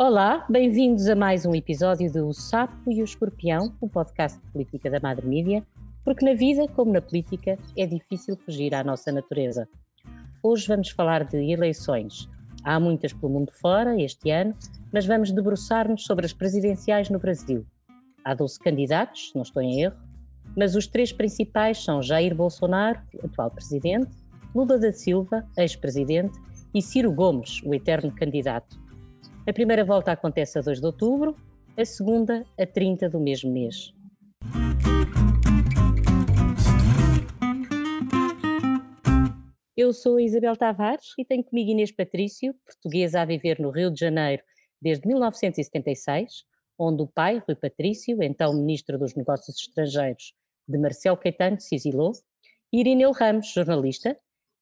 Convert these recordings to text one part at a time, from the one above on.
Olá, bem-vindos a mais um episódio do Sapo e o Escorpião, o podcast de política da Madre Mídia, porque na vida, como na política, é difícil fugir à nossa natureza. Hoje vamos falar de eleições. Há muitas pelo mundo fora este ano, mas vamos debruçar-nos sobre as presidenciais no Brasil. Há 12 candidatos, não estou em erro, mas os três principais são Jair Bolsonaro, atual presidente, Lula da Silva, ex-presidente, e Ciro Gomes, o eterno candidato. A primeira volta acontece a 2 de outubro, a segunda a 30 do mesmo mês. Eu sou Isabel Tavares e tenho comigo Inês Patrício, portuguesa a viver no Rio de Janeiro desde 1976, onde o pai, Rui Patrício, então Ministro dos Negócios Estrangeiros de Marcelo Caetano, se exilou, e Irineu Ramos, jornalista,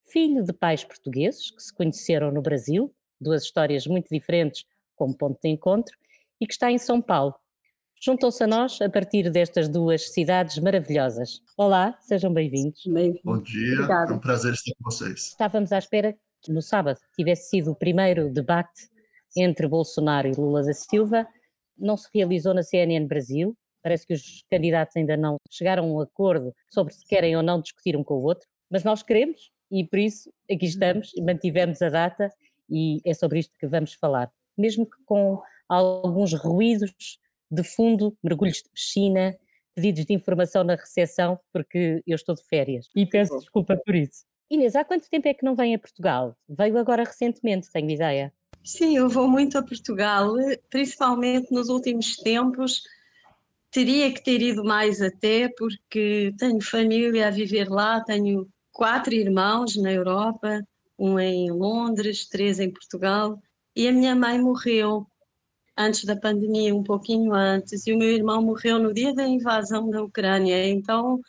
filho de pais portugueses que se conheceram no Brasil, duas histórias muito diferentes como ponto de encontro, e que está em São Paulo. Juntam-se a nós a partir destas duas cidades maravilhosas. Olá, sejam bem-vindos. Bem Bom dia, Obrigada. é um prazer estar com vocês. Estávamos à espera que no sábado tivesse sido o primeiro debate entre Bolsonaro e Lula da Silva. Não se realizou na CNN Brasil. Parece que os candidatos ainda não chegaram a um acordo sobre se querem ou não discutir um com o outro, mas nós queremos e por isso aqui estamos, mantivemos a data e é sobre isto que vamos falar mesmo que com alguns ruídos de fundo, mergulhos de piscina, pedidos de informação na recepção, porque eu estou de férias e peço desculpa por isso. Inês, há quanto tempo é que não vem a Portugal? Veio agora recentemente, tenho ideia. Sim, eu vou muito a Portugal, principalmente nos últimos tempos. Teria que ter ido mais até, porque tenho família a viver lá, tenho quatro irmãos na Europa, um em Londres, três em Portugal, e a minha mãe morreu antes da pandemia, um pouquinho antes, e o meu irmão morreu no dia da invasão da Ucrânia. Então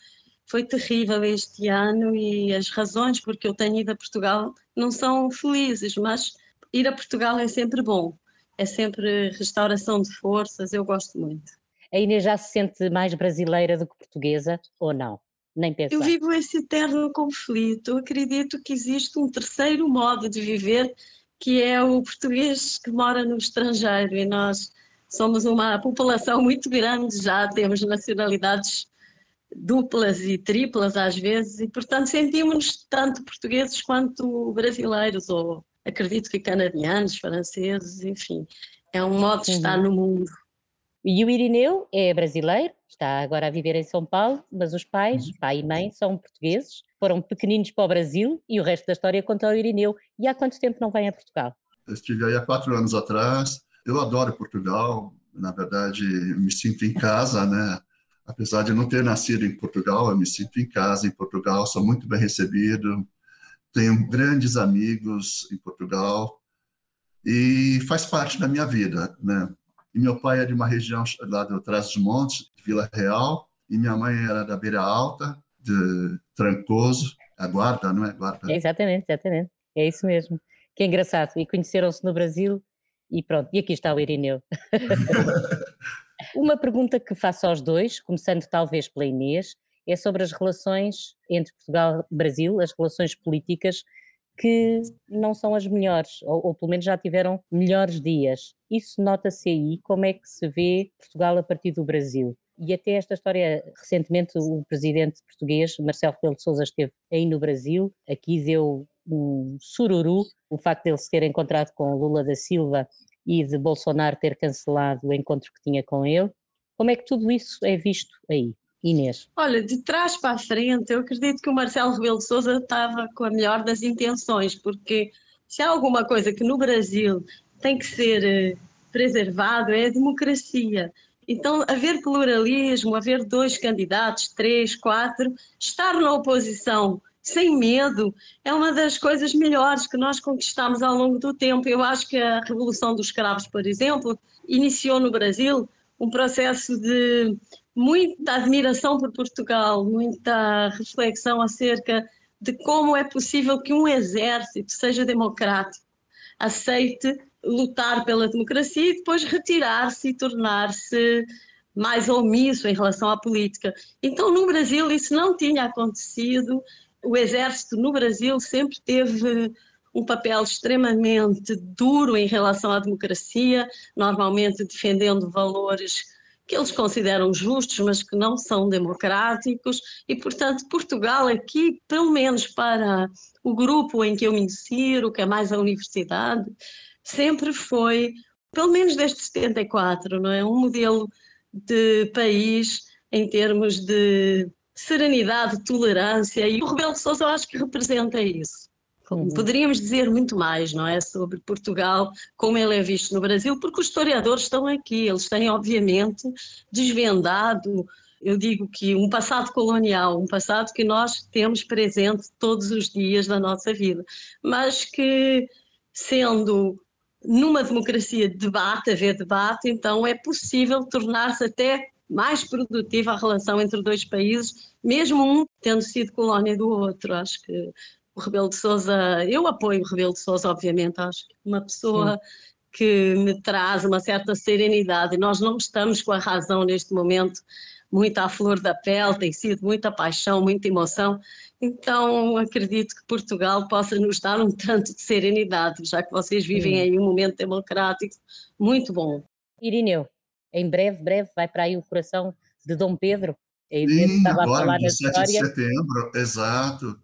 foi terrível este ano e as razões porque eu tenho ido a Portugal não são felizes, mas ir a Portugal é sempre bom. É sempre restauração de forças, eu gosto muito. A Inês já se sente mais brasileira do que portuguesa ou não? Nem pensar. Eu vivo esse eterno conflito. Eu acredito que existe um terceiro modo de viver que é o português que mora no estrangeiro e nós somos uma população muito grande já, temos nacionalidades duplas e triplas às vezes e portanto sentimos-nos tanto portugueses quanto brasileiros ou acredito que canadianos, franceses, enfim, é um modo de estar no mundo. E o Irineu é brasileiro, está agora a viver em São Paulo, mas os pais, uhum. pai e mãe, são portugueses, foram pequeninos para o Brasil e o resto da história conta o Irineu. E há quanto tempo não vem a Portugal? Eu estive aí há quatro anos atrás. Eu adoro Portugal, na verdade, me sinto em casa, né? Apesar de não ter nascido em Portugal, eu me sinto em casa em Portugal, sou muito bem recebido, tenho grandes amigos em Portugal e faz parte da minha vida, né? E meu pai é de uma região lá do Trás dos Montes, Vila Real, e minha mãe era da Beira Alta, de Trancoso, a Guarda, não é? Guarda. É, exatamente, exatamente. É isso mesmo. Que é engraçado. E conheceram-se no Brasil e pronto. E aqui está o Irineu. Uma pergunta que faço aos dois, começando talvez pela Inês, é sobre as relações entre Portugal e Brasil, as relações políticas que não são as melhores, ou, ou, pelo menos já tiveram melhores dias. Isso nota-se aí, como é que se vê Portugal a partir do Brasil? E até esta história, recentemente o presidente português, Marcelo Rebelo de Sousa, esteve aí no Brasil, aqui deu um sururu, o facto de ele se ter encontrado com Lula da Silva e de Bolsonaro ter cancelado o encontro que tinha com ele. Como é que tudo isso é visto aí? Inês? Olha, de trás para frente, eu acredito que o Marcelo Rebelo de Sousa estava com a melhor das intenções, porque se há alguma coisa que no Brasil tem que ser eh, preservado é a democracia. Então, haver pluralismo, haver dois candidatos, três, quatro, estar na oposição sem medo é uma das coisas melhores que nós conquistamos ao longo do tempo. Eu acho que a Revolução dos Escravos, por exemplo, iniciou no Brasil um processo de muita admiração por Portugal, muita reflexão acerca de como é possível que um exército seja democrático, aceite lutar pela democracia e depois retirar-se e tornar-se mais omisso em relação à política. Então, no Brasil, isso não tinha acontecido. O exército no Brasil sempre teve um papel extremamente duro em relação à democracia, normalmente defendendo valores que eles consideram justos, mas que não são democráticos, e, portanto, Portugal aqui, pelo menos para o grupo em que eu me insiro, que é mais a universidade, sempre foi, pelo menos desde 74, não é? um modelo de país em termos de serenidade, tolerância, e o Rebelo de Sousa eu acho que representa isso. Poderíamos dizer muito mais, não é, sobre Portugal, como ele é visto no Brasil, porque os historiadores estão aqui, eles têm obviamente desvendado, eu digo que um passado colonial, um passado que nós temos presente todos os dias da nossa vida, mas que sendo numa democracia de debate, haver debate, então é possível tornar-se até mais produtiva a relação entre dois países, mesmo um tendo sido colónia do outro. Acho que o Rebelo de Sousa, eu apoio o Rebelo de Sousa, obviamente, acho que uma pessoa Sim. que me traz uma certa serenidade, e nós não estamos com a razão neste momento muito à flor da pele, tem sido muita paixão, muita emoção, então acredito que Portugal possa nos dar um tanto de serenidade, já que vocês vivem aí um momento democrático muito bom. Irineu, em breve, breve, vai para aí o coração de Dom Pedro, é Sim, agora, 17 de setembro, exato.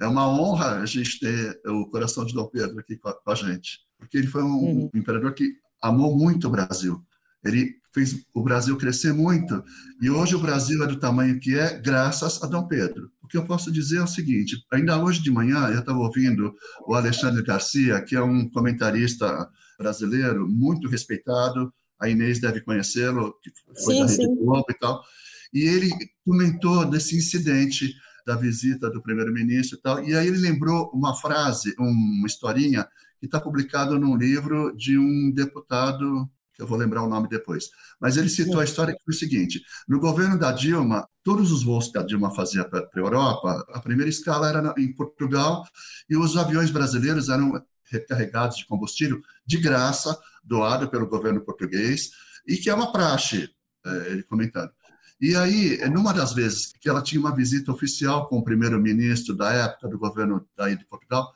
É uma honra a gente ter o coração de Dom Pedro aqui com a, com a gente, porque ele foi um, uhum. um, imperador que amou muito o Brasil. Ele fez o Brasil crescer muito, e hoje o Brasil é do tamanho que é graças a Dom Pedro. O que eu posso dizer é o seguinte: ainda hoje de manhã eu estava ouvindo o Alexandre Garcia, que é um comentarista brasileiro muito respeitado, a Inês deve conhecê-lo, que foi sim, da Rede Globo e tal, e ele comentou desse incidente da visita do primeiro-ministro e tal. E aí ele lembrou uma frase, uma historinha, que está publicado num livro de um deputado, que eu vou lembrar o nome depois. Mas ele citou a história que foi o seguinte: no governo da Dilma, todos os voos que a Dilma fazia para a Europa, a primeira escala era em Portugal, e os aviões brasileiros eram recarregados de combustível de graça, doado pelo governo português, e que é uma praxe, é, ele comentando. E aí, numa das vezes que ela tinha uma visita oficial com o primeiro-ministro da época do governo daí de Portugal,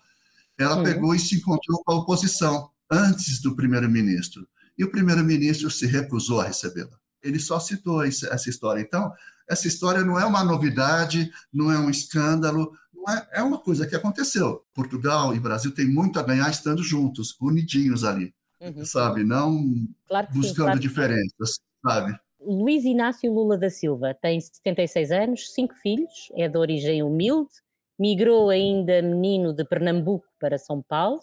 ela Sim. pegou e se encontrou com a oposição antes do primeiro-ministro. E o primeiro-ministro se recusou a recebê-la. Ele só citou essa história. Então, essa história não é uma novidade, não é um escândalo, é, é uma coisa que aconteceu. Portugal e Brasil têm muito a ganhar estando juntos, unidinhos ali, uhum. sabe? Não claro buscando sim, claro diferenças, sabe? Luiz Inácio Lula da Silva tem 76 anos, cinco filhos, é de origem humilde, migrou ainda menino de Pernambuco para São Paulo,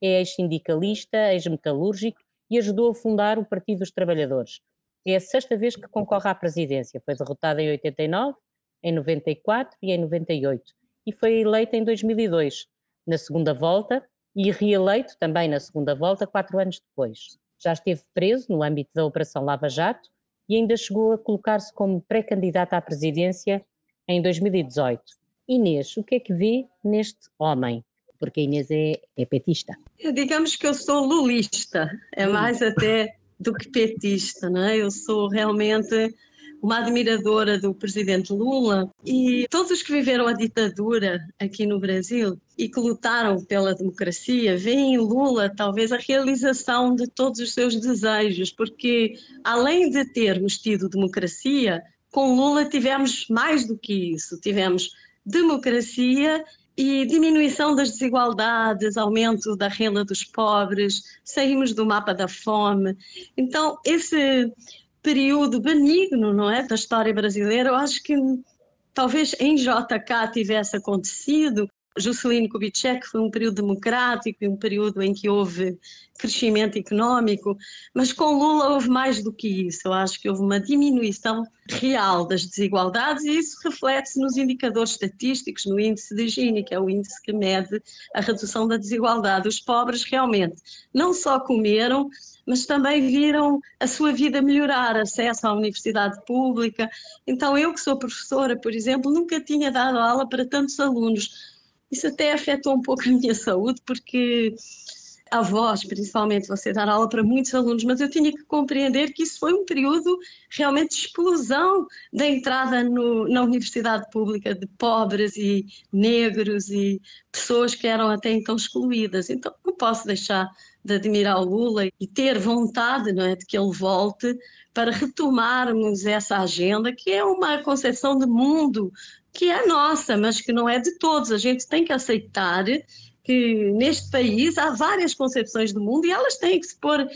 é ex-sindicalista, ex-metalúrgico e ajudou a fundar o Partido dos Trabalhadores. É a sexta vez que concorre à presidência, foi derrotado em 89, em 94 e em 98 e foi eleito em 2002, na segunda volta, e reeleito também na segunda volta, quatro anos depois. Já esteve preso no âmbito da Operação Lava Jato e ainda chegou a colocar-se como pré-candidata à presidência em 2018. Inês, o que é que vê neste homem? Porque a Inês é, é petista. Digamos que eu sou lulista, é hum. mais até do que petista, não é? Eu sou realmente uma admiradora do presidente Lula e todos os que viveram a ditadura aqui no Brasil e que lutaram pela democracia veem em Lula talvez a realização de todos os seus desejos, porque além de termos tido democracia, com Lula tivemos mais do que isso, tivemos democracia e diminuição das desigualdades, aumento da renda dos pobres, saímos do mapa da fome. Então, esse período benigno, não é, da história brasileira. Eu acho que talvez em JK tivesse acontecido. Juscelino Kubitschek foi um período democrático e um período em que houve crescimento económico, mas com Lula houve mais do que isso. Eu acho que houve uma diminuição real das desigualdades e isso reflete-se nos indicadores estatísticos, no índice de Gini, que é o índice que mede a redução da desigualdade. Os pobres realmente não só comeram, mas também viram a sua vida melhorar, acesso à universidade pública. Então, eu que sou professora, por exemplo, nunca tinha dado aula para tantos alunos. Isso até afetou um pouco a minha saúde, porque avós, principalmente, você dar aula para muitos alunos, mas eu tinha que compreender que isso foi um período realmente de explosão da entrada no, na universidade pública de pobres e negros e pessoas que eram até então excluídas. Então, não posso deixar de admirar o Lula e ter vontade não é, de que ele volte para retomarmos essa agenda, que é uma concepção de mundo que é nossa, mas que não é de todos. A gente tem que aceitar que neste país há várias concepções do mundo e elas têm que se pôr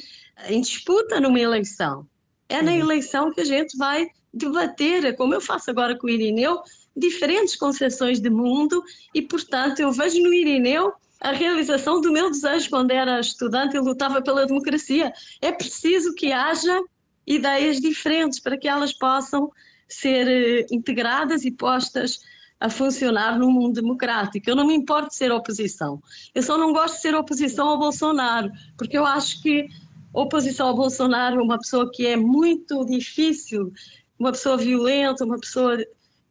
em disputa numa eleição. É na uhum. eleição que a gente vai debater, como eu faço agora com o Irineu, diferentes concepções de mundo e, portanto, eu vejo no Irineu a realização do meu desejo quando era estudante e lutava pela democracia. É preciso que haja ideias diferentes para que elas possam ser eh, integradas e postas a funcionar num mundo democrático. Eu não me importo de ser oposição. Eu só não gosto de ser oposição ao Bolsonaro, porque eu acho que oposição ao Bolsonaro é uma pessoa que é muito difícil, uma pessoa violenta, uma pessoa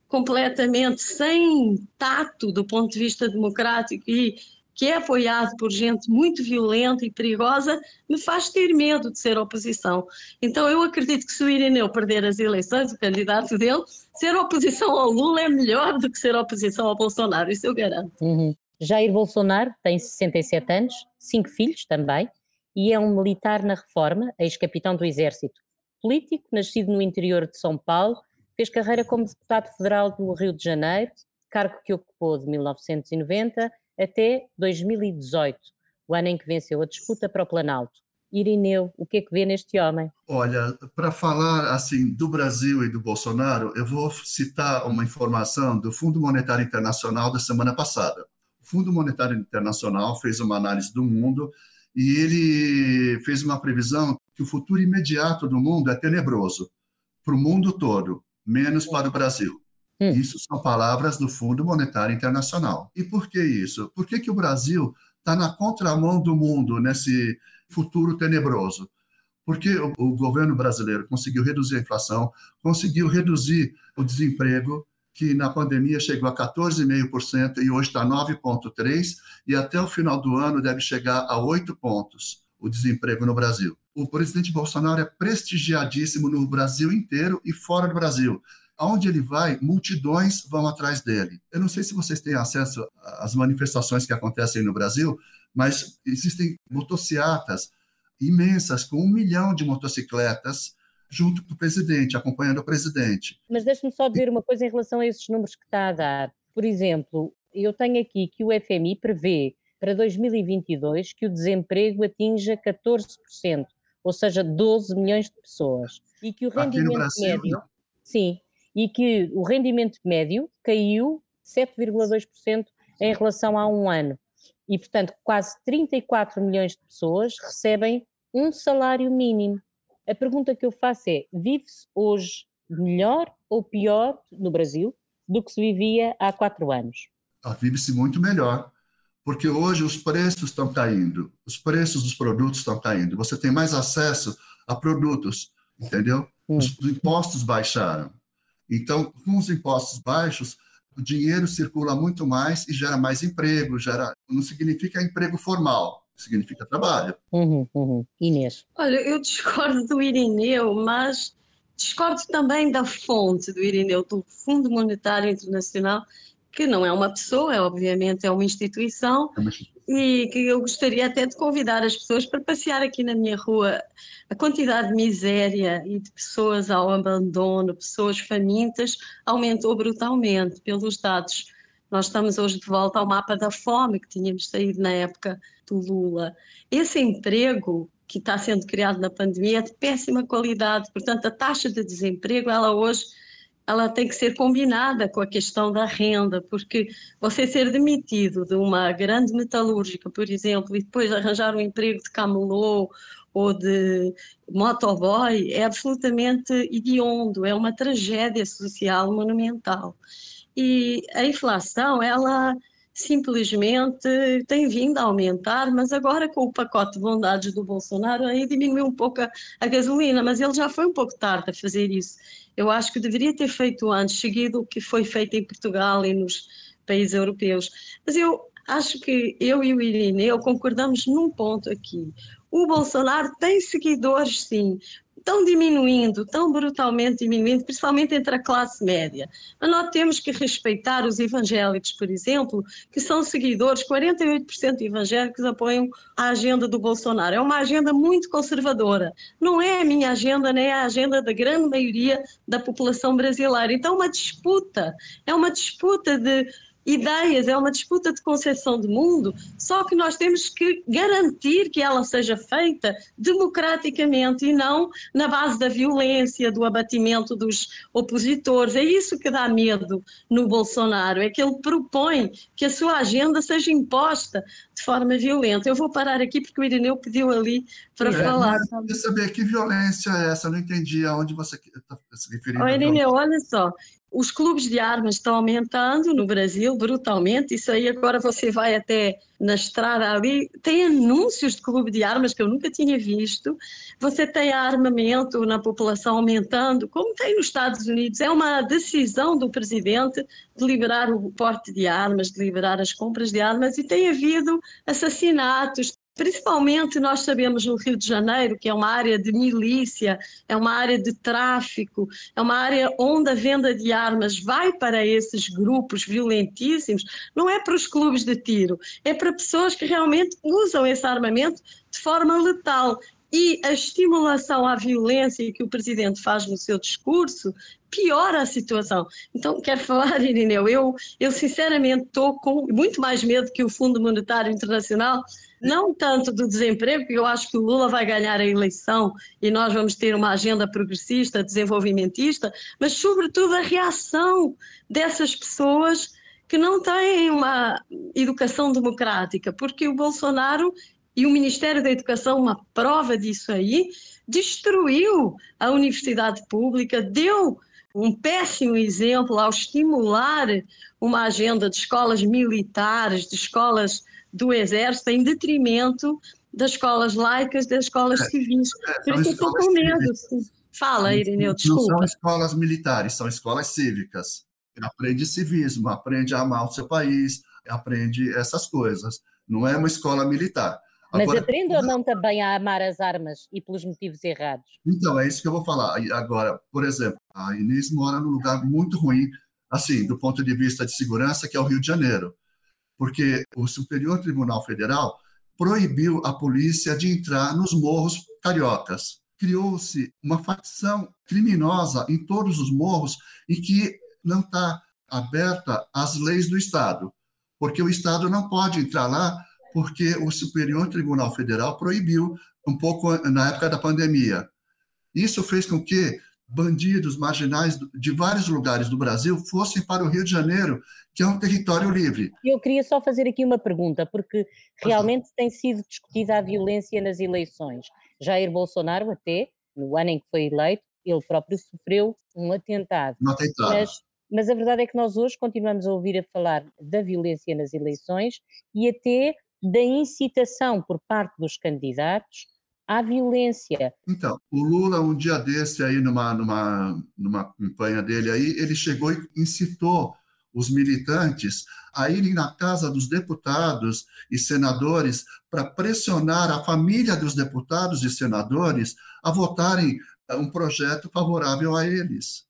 completamente sem tato do ponto de vista democrático e que é apoiado por gente muito violenta e perigosa, me faz ter medo de ser oposição. Então eu acredito que se o Irineu perder as eleições, o candidato dele, ser oposição ao Lula é melhor do que ser oposição ao Bolsonaro, isso eu garanto. Uhum. Jair Bolsonaro tem 67 anos, cinco filhos também, e é um militar na reforma, ex-capitão do Exército. Político, nascido no interior de São Paulo, fez carreira como deputado federal do Rio de Janeiro, cargo que ocupou de 1990 até 2018, o ano em que venceu a disputa para o Planalto. Irineu, o que é que vê neste homem? Olha, para falar assim do Brasil e do Bolsonaro, eu vou citar uma informação do Fundo Monetário Internacional da semana passada. O Fundo Monetário Internacional fez uma análise do mundo e ele fez uma previsão que o futuro imediato do mundo é tenebroso para o mundo todo, menos para o Brasil. Hum. Isso são palavras do Fundo Monetário Internacional. E por que isso? Por que, que o Brasil está na contramão do mundo nesse futuro tenebroso? Porque o, o governo brasileiro conseguiu reduzir a inflação, conseguiu reduzir o desemprego, que na pandemia chegou a 14,5% e hoje está 9,3%, e até o final do ano deve chegar a 8 pontos o desemprego no Brasil. O presidente Bolsonaro é prestigiadíssimo no Brasil inteiro e fora do Brasil. Aonde ele vai, multidões vão atrás dele. Eu não sei se vocês têm acesso às manifestações que acontecem no Brasil, mas existem motocicletas imensas, com um milhão de motocicletas junto com o presidente, acompanhando o presidente. Mas deixe-me só dizer uma coisa em relação a esses números que está a dar. Por exemplo, eu tenho aqui que o FMI prevê para 2022 que o desemprego atinja 14%, ou seja, 12 milhões de pessoas. E que o rendimento Brasil, médio. Não. Sim, e que o rendimento médio caiu 7,2% em relação a um ano. E, portanto, quase 34 milhões de pessoas recebem um salário mínimo. A pergunta que eu faço é: vive-se hoje melhor ou pior no Brasil do que se vivia há quatro anos? Ah, vive-se muito melhor, porque hoje os preços estão caindo, os preços dos produtos estão caindo, você tem mais acesso a produtos, entendeu? Os impostos baixaram. Então, com os impostos baixos, o dinheiro circula muito mais e gera mais emprego, gera, não significa emprego formal, significa trabalho. Uhum, uhum. Inês. Olha, eu discordo do Irineu, mas discordo também da fonte do Irineu, do Fundo Monetário Internacional, que não é uma pessoa, é, obviamente é uma instituição, é uma instituição e que eu gostaria até de convidar as pessoas para passear aqui na minha rua. A quantidade de miséria e de pessoas ao abandono, pessoas famintas, aumentou brutalmente pelos dados. Nós estamos hoje de volta ao mapa da fome que tínhamos saído na época do Lula. Esse emprego que está sendo criado na pandemia é de péssima qualidade, portanto, a taxa de desemprego, ela hoje ela tem que ser combinada com a questão da renda, porque você ser demitido de uma grande metalúrgica, por exemplo, e depois arranjar um emprego de camelô ou de motoboy é absolutamente hediondo, é uma tragédia social monumental. E a inflação, ela simplesmente tem vindo a aumentar, mas agora com o pacote de bondades do Bolsonaro aí diminuiu um pouco a, a gasolina, mas ele já foi um pouco tarde a fazer isso eu acho que deveria ter feito antes, seguido o que foi feito em Portugal e nos países europeus. Mas eu acho que eu e o Irineu concordamos num ponto aqui. O Bolsonaro tem seguidores, sim, tão diminuindo, tão brutalmente diminuindo, principalmente entre a classe média. Mas nós temos que respeitar os evangélicos, por exemplo, que são seguidores, 48% de evangélicos apoiam a agenda do Bolsonaro. É uma agenda muito conservadora. Não é a minha agenda, nem é a agenda da grande maioria da população brasileira. Então, é uma disputa, é uma disputa de ideias, é uma disputa de concepção de mundo, só que nós temos que garantir que ela seja feita democraticamente e não na base da violência, do abatimento dos opositores. É isso que dá medo no Bolsonaro, é que ele propõe que a sua agenda seja imposta de forma violenta. Eu vou parar aqui porque o Irineu pediu ali para é, falar. Eu queria saber que violência é essa, eu não entendi aonde você está se referindo. Oi, Irineu, olha só, os clubes de armas estão aumentando no Brasil brutalmente. Isso aí agora você vai até na estrada ali, tem anúncios de clube de armas que eu nunca tinha visto. Você tem armamento na população aumentando, como tem nos Estados Unidos. É uma decisão do presidente de liberar o porte de armas, de liberar as compras de armas, e tem havido assassinatos, Principalmente nós sabemos no Rio de Janeiro, que é uma área de milícia, é uma área de tráfico, é uma área onde a venda de armas vai para esses grupos violentíssimos, não é para os clubes de tiro, é para pessoas que realmente usam esse armamento de forma letal. E a estimulação à violência que o presidente faz no seu discurso piora a situação. Então, quero falar, Irineu, eu, eu sinceramente estou com muito mais medo que o Fundo Monetário Internacional não tanto do desemprego, porque eu acho que o Lula vai ganhar a eleição e nós vamos ter uma agenda progressista, desenvolvimentista, mas sobretudo a reação dessas pessoas que não têm uma educação democrática, porque o Bolsonaro e o Ministério da Educação, uma prova disso aí, destruiu a universidade pública, deu um péssimo exemplo ao estimular uma agenda de escolas militares, de escolas do Exército em detrimento das escolas laicas, das escolas é, civis. É, Por isso eu estou com medo. Fala, Irineu, desculpa. Não são escolas militares, são escolas cívicas. Aprende civismo, aprende a amar o seu país, aprende essas coisas. Não é uma escola militar. Mas Agora, aprende ou não também a amar as armas e pelos motivos errados? Então, é isso que eu vou falar. Agora, por exemplo, a Inês mora num lugar muito ruim, assim, do ponto de vista de segurança, que é o Rio de Janeiro porque o Superior Tribunal Federal proibiu a polícia de entrar nos morros cariocas. Criou-se uma facção criminosa em todos os morros e que não está aberta às leis do Estado, porque o Estado não pode entrar lá porque o Superior Tribunal Federal proibiu um pouco na época da pandemia. Isso fez com que bandidos marginais de vários lugares do Brasil fossem para o Rio de Janeiro, que é um território livre. Eu queria só fazer aqui uma pergunta, porque realmente tem sido discutida a violência nas eleições. Jair Bolsonaro, até no ano em que foi eleito, ele próprio sofreu um atentado. Um atentado. Mas, mas a verdade é que nós hoje continuamos a ouvir a falar da violência nas eleições e até da incitação por parte dos candidatos à violência. Então, o Lula, um dia desse aí, numa, numa, numa campanha dele aí, ele chegou e incitou os militantes a irem na casa dos deputados e senadores para pressionar a família dos deputados e senadores a votarem eh, um projeto favorável a eles.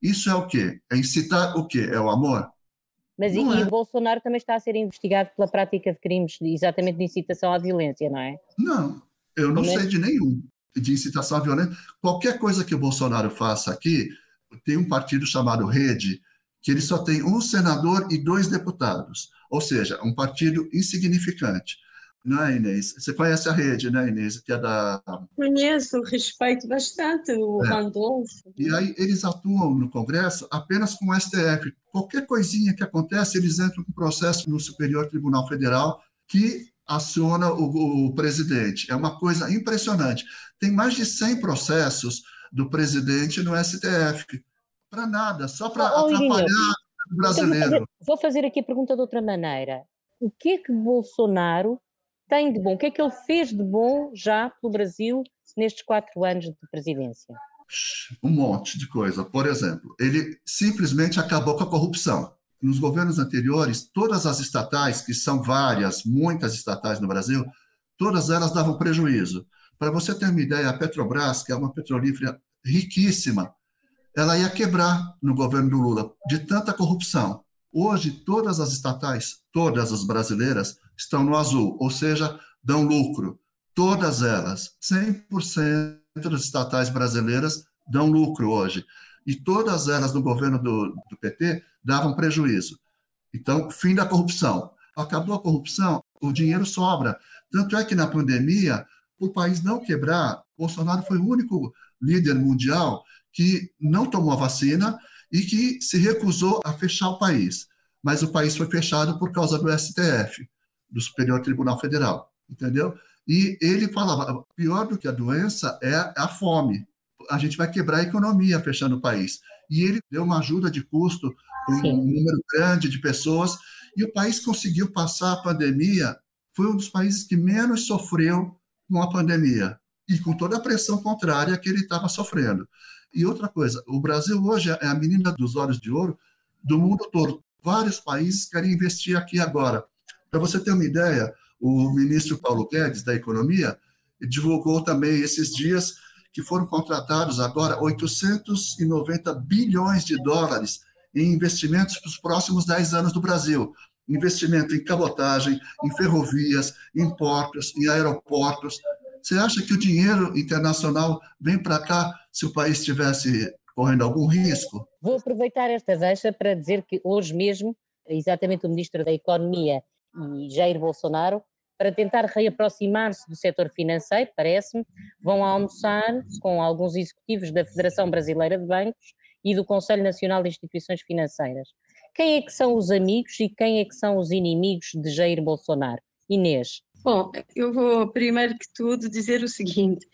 Isso é o quê? É incitar o quê? É o amor? Mas e, é. o Bolsonaro também está a ser investigado pela prática de crimes exatamente de incitação à violência, não é? Não, eu não sei de nenhum de incitação à violência. Qualquer coisa que o Bolsonaro faça aqui, tem um partido chamado Rede, que ele só tem um senador e dois deputados, ou seja, um partido insignificante. Não é, Inês? Você conhece a rede, né, Inês? Que é da. Conheço, respeito bastante o é. Randolfo. E aí eles atuam no Congresso apenas com o STF. Qualquer coisinha que acontece, eles entram com processo no Superior Tribunal Federal que aciona o, o, presidente. É uma coisa impressionante. Tem mais de 100 processos do presidente no STF. Para nada, só para atrapalhar o brasileiro. Vou fazer, vou fazer, aqui a pergunta de outra maneira. O que é que Bolsonaro tem de bom? O que é que ele fez de bom já pelo Brasil nestes quatro anos de presidência? Um monte de coisa. Por exemplo, ele simplesmente acabou com a corrupção. Nos governos anteriores, todas as estatais, que são várias, muitas estatais no Brasil, todas elas davam prejuízo. Para você ter uma ideia, a Petrobras, que é uma petrolífera riquíssima, ela ia quebrar no governo do Lula, de tanta corrupção. Hoje, todas as estatais, todas as brasileiras, estão no azul, ou seja, dão lucro. Todas elas, 100% das estatais brasileiras dão lucro hoje. E todas elas no governo do, do PT davam prejuízo. Então, fim da corrupção. Acabou a corrupção, o dinheiro sobra. Tanto é que na pandemia, o país não quebrar, Bolsonaro foi o único líder mundial que não tomou a vacina e que se recusou a fechar o país. Mas o país foi fechado por causa do STF, do Superior Tribunal Federal, entendeu? E ele falava, pior do que a doença é a fome. A gente vai quebrar a economia fechando o país. E ele deu uma ajuda de custo um número grande de pessoas e o país conseguiu passar a pandemia. Foi um dos países que menos sofreu com a pandemia e com toda a pressão contrária que ele estava sofrendo. E outra coisa, o Brasil hoje é a menina dos olhos de ouro do mundo todo. Vários países querem investir aqui agora. Para você ter uma ideia, o ministro Paulo Guedes, da Economia, divulgou também esses dias que foram contratados agora 890 bilhões de dólares em investimentos para os próximos 10 anos do Brasil. Investimento em cabotagem, em ferrovias, em portos, em aeroportos. Você acha que o dinheiro internacional vem para cá se o país estivesse correndo algum risco? Vou aproveitar esta deixa para dizer que hoje mesmo, exatamente o Ministro da Economia e Jair Bolsonaro, para tentar reaproximar-se do setor financeiro, parece-me, vão almoçar com alguns executivos da Federação Brasileira de Bancos e do Conselho Nacional de Instituições Financeiras. Quem é que são os amigos e quem é que são os inimigos de Jair Bolsonaro? Inês. Bom, eu vou primeiro que tudo dizer o seguinte: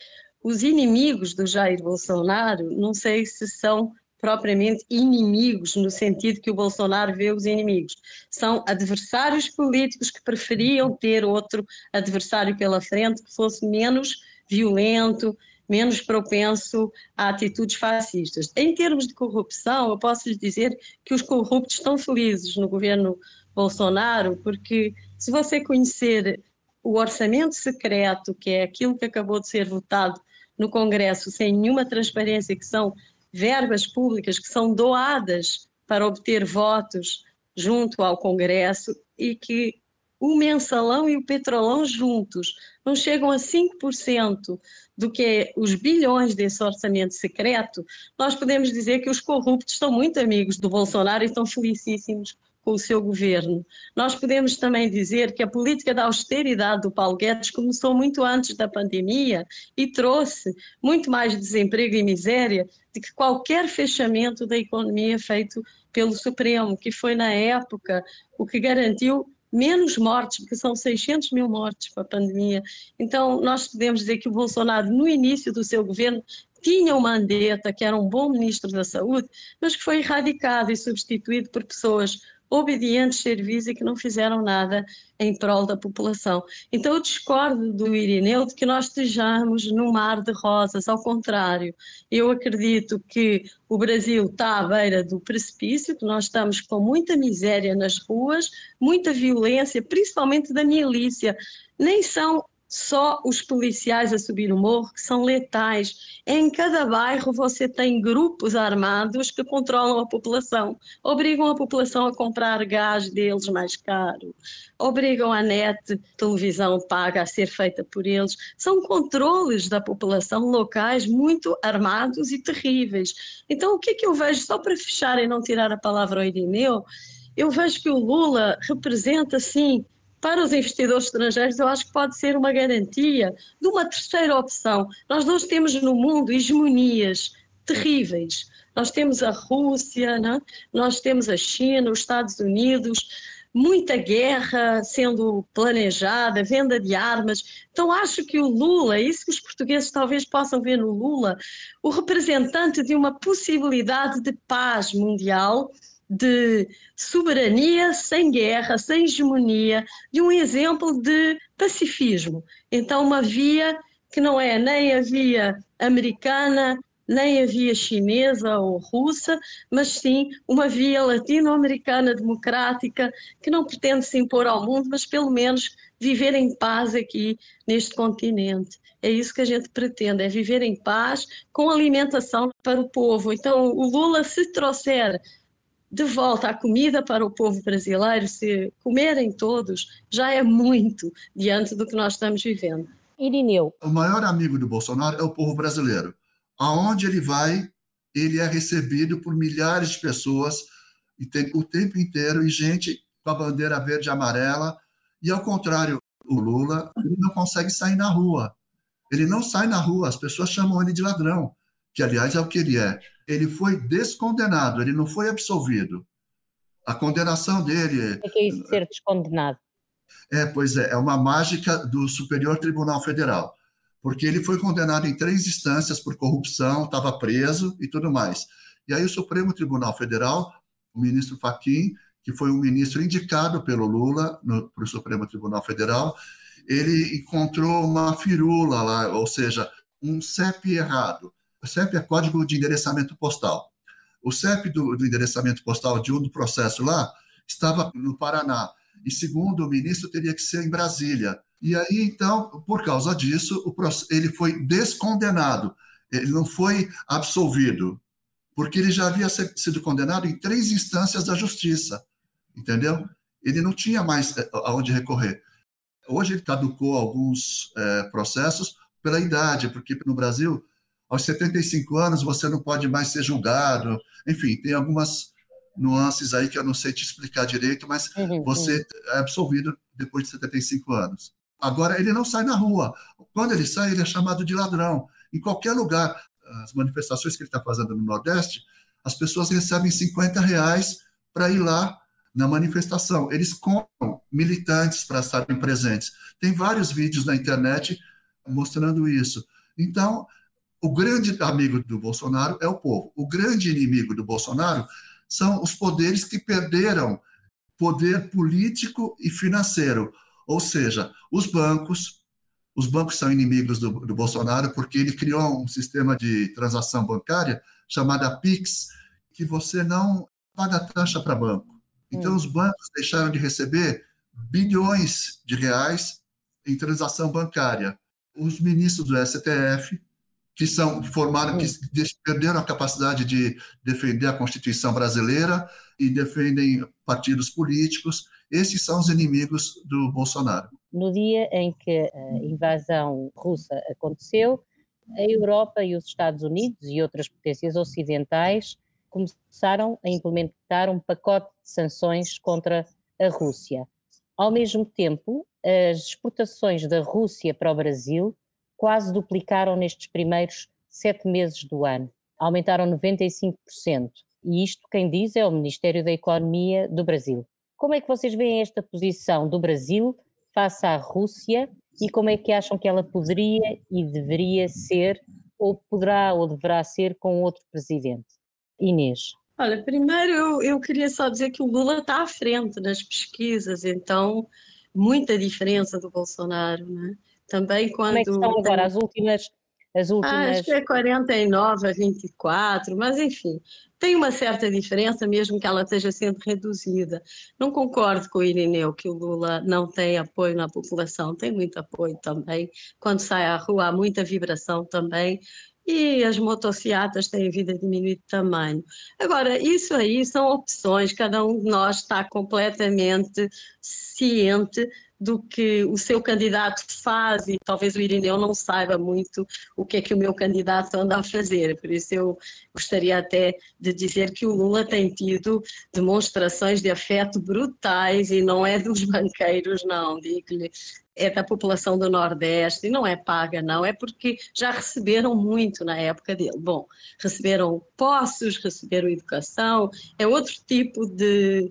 os inimigos do Jair Bolsonaro, não sei se são propriamente inimigos, no sentido que o Bolsonaro vê os inimigos. São adversários políticos que preferiam ter outro adversário pela frente que fosse menos violento, menos propenso a atitudes fascistas. Em termos de corrupção, eu posso lhe dizer que os corruptos estão felizes no governo Bolsonaro, porque se você conhecer o orçamento secreto, que é aquilo que acabou de ser votado no Congresso sem nenhuma transparência, que são verbas públicas que são doadas para obter votos junto ao Congresso e que o mensalão e o petrolão juntos não chegam a 5% do que é os bilhões desse orçamento secreto, nós podemos dizer que os corruptos estão muito amigos do Bolsonaro e estão felicíssimos com o seu governo. Nós podemos também dizer que a política da austeridade do Paulo Guedes começou muito antes da pandemia e trouxe muito mais desemprego e miséria do que qualquer fechamento da economia feito pelo Supremo, que foi na época o que garantiu menos mortes, porque são 600 mil mortes para a pandemia. Então, nós podemos dizer que o Bolsonaro, no início do seu governo, tinha o Mandetta, que era um bom ministro da Saúde, mas que foi erradicado e substituído por pessoas obedientes serviços e que não fizeram nada em prol da população. Então eu discordo do Irineu de que nós estejamos num mar de rosas, ao contrário, eu acredito que o Brasil está à beira do precipício, que nós estamos com muita miséria nas ruas, muita violência, principalmente da milícia. Nem são só os policiais a subir o morro, que são letais. Em cada bairro você tem grupos armados que controlam a população, obrigam a população a comprar gás deles mais caro, obrigam a net, televisão paga a ser feita por eles. São controles da população locais muito armados e terríveis. Então, o que é que eu vejo, só para fechar e não tirar a palavra ao Irineu, eu vejo que o Lula representa, sim, para os investidores estrangeiros, eu acho que pode ser uma garantia de uma terceira opção. Nós hoje temos no mundo hegemonias terríveis. Nós temos a Rússia, né? nós temos a China, os Estados Unidos, muita guerra sendo planejada, venda de armas. Então, acho que o Lula, é isso que os portugueses talvez possam ver no Lula, o representante de uma possibilidade de paz mundial de soberania sem guerra, sem hegemonia, de um exemplo de pacifismo. Então, uma via que não é nem a via americana, nem a via chinesa ou russa, mas sim uma via latino-americana democrática que não pretende se impor ao mundo, mas pelo menos viver em paz aqui neste continente. É isso que a gente pretende, é viver em paz com alimentação para o povo. Então, o Lula, se trouxer de volta a comida para o povo brasileiro, se comerem todos, já é muito diante do que nós estamos vivendo. Irineu. O maior amigo do Bolsonaro é o povo brasileiro. Aonde ele vai, ele é recebido por milhares de pessoas e tem o tempo inteiro e gente com a bandeira verde e amarela. E ao contrário, o Lula ele não consegue sair na rua. Ele não sai na rua, as pessoas chamam ele de ladrão, que aliás é o que ele é. Ele foi descondenado, ele não foi absolvido. A condenação dele. O que é isso de ser descondenado? É, pois é, é uma mágica do Superior Tribunal Federal, porque ele foi condenado em três instâncias por corrupção, estava preso e tudo mais. E aí o Supremo Tribunal Federal, o ministro Fachin, que foi um ministro indicado pelo Lula para o Supremo Tribunal Federal, ele encontrou uma firula lá, ou seja, um CEP errado. O CEP é Código de Endereçamento Postal. O CEP do, do endereçamento postal de um do processo lá estava no Paraná. E segundo o ministro, teria que ser em Brasília. E aí, então, por causa disso, o, ele foi descondenado. Ele não foi absolvido, porque ele já havia sido condenado em três instâncias da justiça. Entendeu? Ele não tinha mais eh, aonde recorrer. Hoje ele caducou alguns é, processos pela idade, porque no Brasil, aos 75 anos, você não pode mais ser julgado. Enfim, tem algumas nuances aí que eu não sei te explicar direito, mas uhum, você é absolvido depois de 75 anos. Agora, ele não sai na rua. Quando ele sai, ele é chamado de ladrão. Em qualquer lugar, as manifestações que ele está fazendo no Nordeste, as pessoas recebem 50 reais para ir lá na manifestação. Eles compram militantes para estarem presentes. Tem vários vídeos na internet mostrando isso. Então, o grande amigo do Bolsonaro é o povo. O grande inimigo do Bolsonaro são os poderes que perderam poder político e financeiro. Ou seja, os bancos. Os bancos são inimigos do, do Bolsonaro porque ele criou um sistema de transação bancária chamada PIX, que você não paga taxa para banco então, hum. os bancos deixaram de receber bilhões de reais em transação bancária. Os ministros do STF, que são formaram, que hum. perderam a capacidade de defender a Constituição brasileira e defendem partidos políticos, esses são os inimigos do Bolsonaro. No dia em que a invasão russa aconteceu, a Europa e os Estados Unidos e outras potências ocidentais começaram a implementar um pacote de sanções contra a Rússia. Ao mesmo tempo, as exportações da Rússia para o Brasil quase duplicaram nestes primeiros sete meses do ano, aumentaram 95%. E isto quem diz é o Ministério da Economia do Brasil. Como é que vocês veem esta posição do Brasil face à Rússia e como é que acham que ela poderia e deveria ser, ou poderá ou deverá ser, com outro presidente? Inês? Olha, primeiro eu, eu queria só dizer que o Lula está à frente nas pesquisas, então muita diferença do Bolsonaro, né? Também quando... Como é que estão agora as últimas... As últimas... Ah, acho que é 49 a 24, mas enfim, tem uma certa diferença, mesmo que ela esteja sendo reduzida. Não concordo com o Irineu que o Lula não tem apoio na população, tem muito apoio também. Quando sai à rua há muita vibração também e as motocicletas têm vindo a diminuir de tamanho. Agora, isso aí são opções, cada um de nós está completamente ciente do que o seu candidato faz e talvez o Irineu não saiba muito o que é que o meu candidato anda a fazer. Por isso eu gostaria até de dizer que o Lula tem tido demonstrações de afeto brutais e não é dos banqueiros, não, digo-lhe é da população do Nordeste, e não é paga, não, é porque já receberam muito na época dele. Bom, receberam postos, receberam educação, é outro tipo de,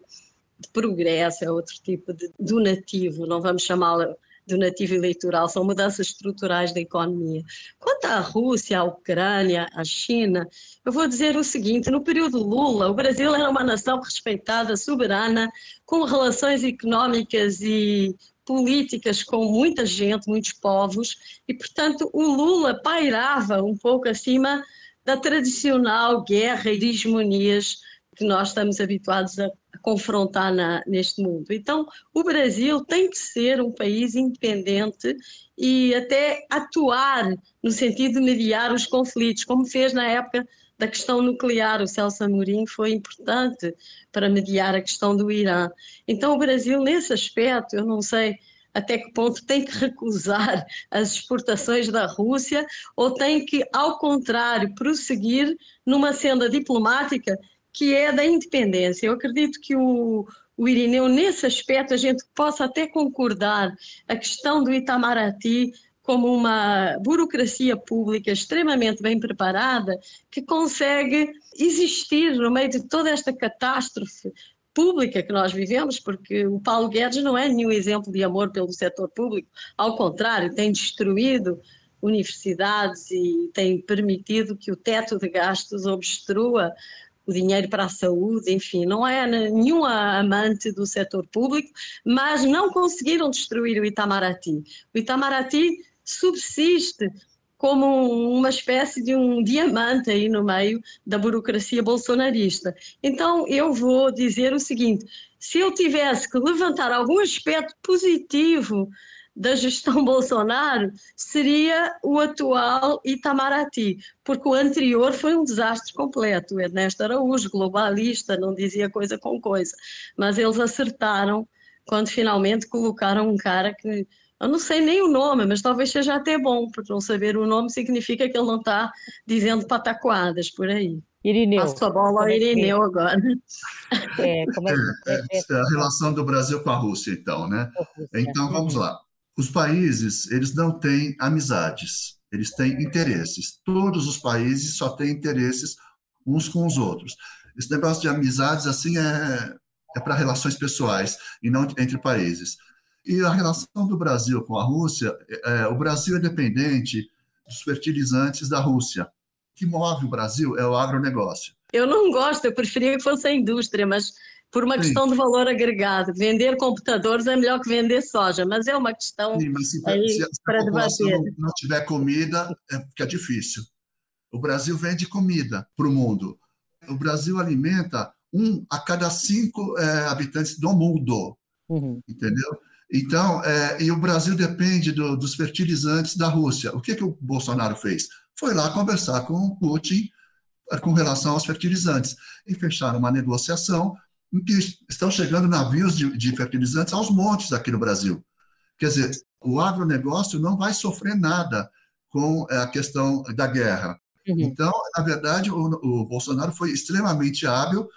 de progresso, é outro tipo de donativo, não vamos chamá-lo donativo eleitoral, são mudanças estruturais da economia. Quanto à Rússia, à Ucrânia, à China, eu vou dizer o seguinte: no período Lula, o Brasil era uma nação respeitada, soberana, com relações económicas e políticas com muita gente, muitos povos, e portanto o Lula pairava um pouco acima da tradicional guerra e de hegemonias que nós estamos habituados a confrontar na, neste mundo. Então, o Brasil tem que ser um país independente e até atuar no sentido de mediar os conflitos, como fez na época da questão nuclear. O Celso Amorim foi importante para mediar a questão do Irã. Então, o Brasil, nesse aspecto, eu não sei até que ponto tem que recusar as exportações da Rússia ou tem que, ao contrário, prosseguir numa senda diplomática que é da independência. Eu acredito que o, o Irineu, nesse aspecto, a gente possa até concordar a questão do Itamaraty como uma burocracia pública extremamente bem preparada que consegue existir no meio de toda esta catástrofe pública que nós vivemos, porque o Paulo Guedes não é nenhum exemplo de amor pelo setor público, ao contrário, tem destruído universidades e tem permitido que o teto de gastos obstrua o dinheiro para a saúde, enfim, não é nenhuma amante do setor público, mas não conseguiram destruir o Itamaraty. O Itamaraty subsiste como uma espécie de um diamante aí no meio da burocracia bolsonarista. Então, eu vou dizer o seguinte: se eu tivesse que levantar algum aspecto positivo da gestão Bolsonaro, seria o atual Itamaraty, porque o anterior foi um desastre completo. O Ernesto Araújo, globalista, não dizia coisa com coisa, mas eles acertaram quando finalmente colocaram um cara que eu não sei nem o nome, mas talvez seja até bom, porque não saber o nome significa que ele não está dizendo pataquadas por aí. Irineu. Passo a bola ao é, é Irineu é? agora. É, como é, é, é, a relação do Brasil com a Rússia, então, né? Rússia. Então, vamos lá. Os países, eles não têm amizades, eles têm interesses. Todos os países só têm interesses uns com os outros. Esse negócio de amizades, assim, é, é para relações pessoais e não entre países. E a relação do Brasil com a Rússia, é, o Brasil é dependente dos fertilizantes da Rússia. O que move o Brasil é o agronegócio. Eu não gosto, eu preferia que fosse a indústria, mas por uma Sim. questão de valor agregado. Vender computadores é melhor que vender soja, mas é uma questão Sim, mas se, aí se, se para debater. Não, não tiver comida, é, fica difícil. O Brasil vende comida para o mundo. O Brasil alimenta um a cada cinco é, habitantes do mundo. Uhum. Entendeu? Então, é, e o Brasil depende do, dos fertilizantes da Rússia. O que, que o Bolsonaro fez? Foi lá conversar com o Putin é, com relação aos fertilizantes e fecharam uma negociação em que estão chegando navios de, de fertilizantes aos montes aqui no Brasil. Quer dizer, o agronegócio não vai sofrer nada com a questão da guerra. Uhum. Então, na verdade, o, o Bolsonaro foi extremamente hábil,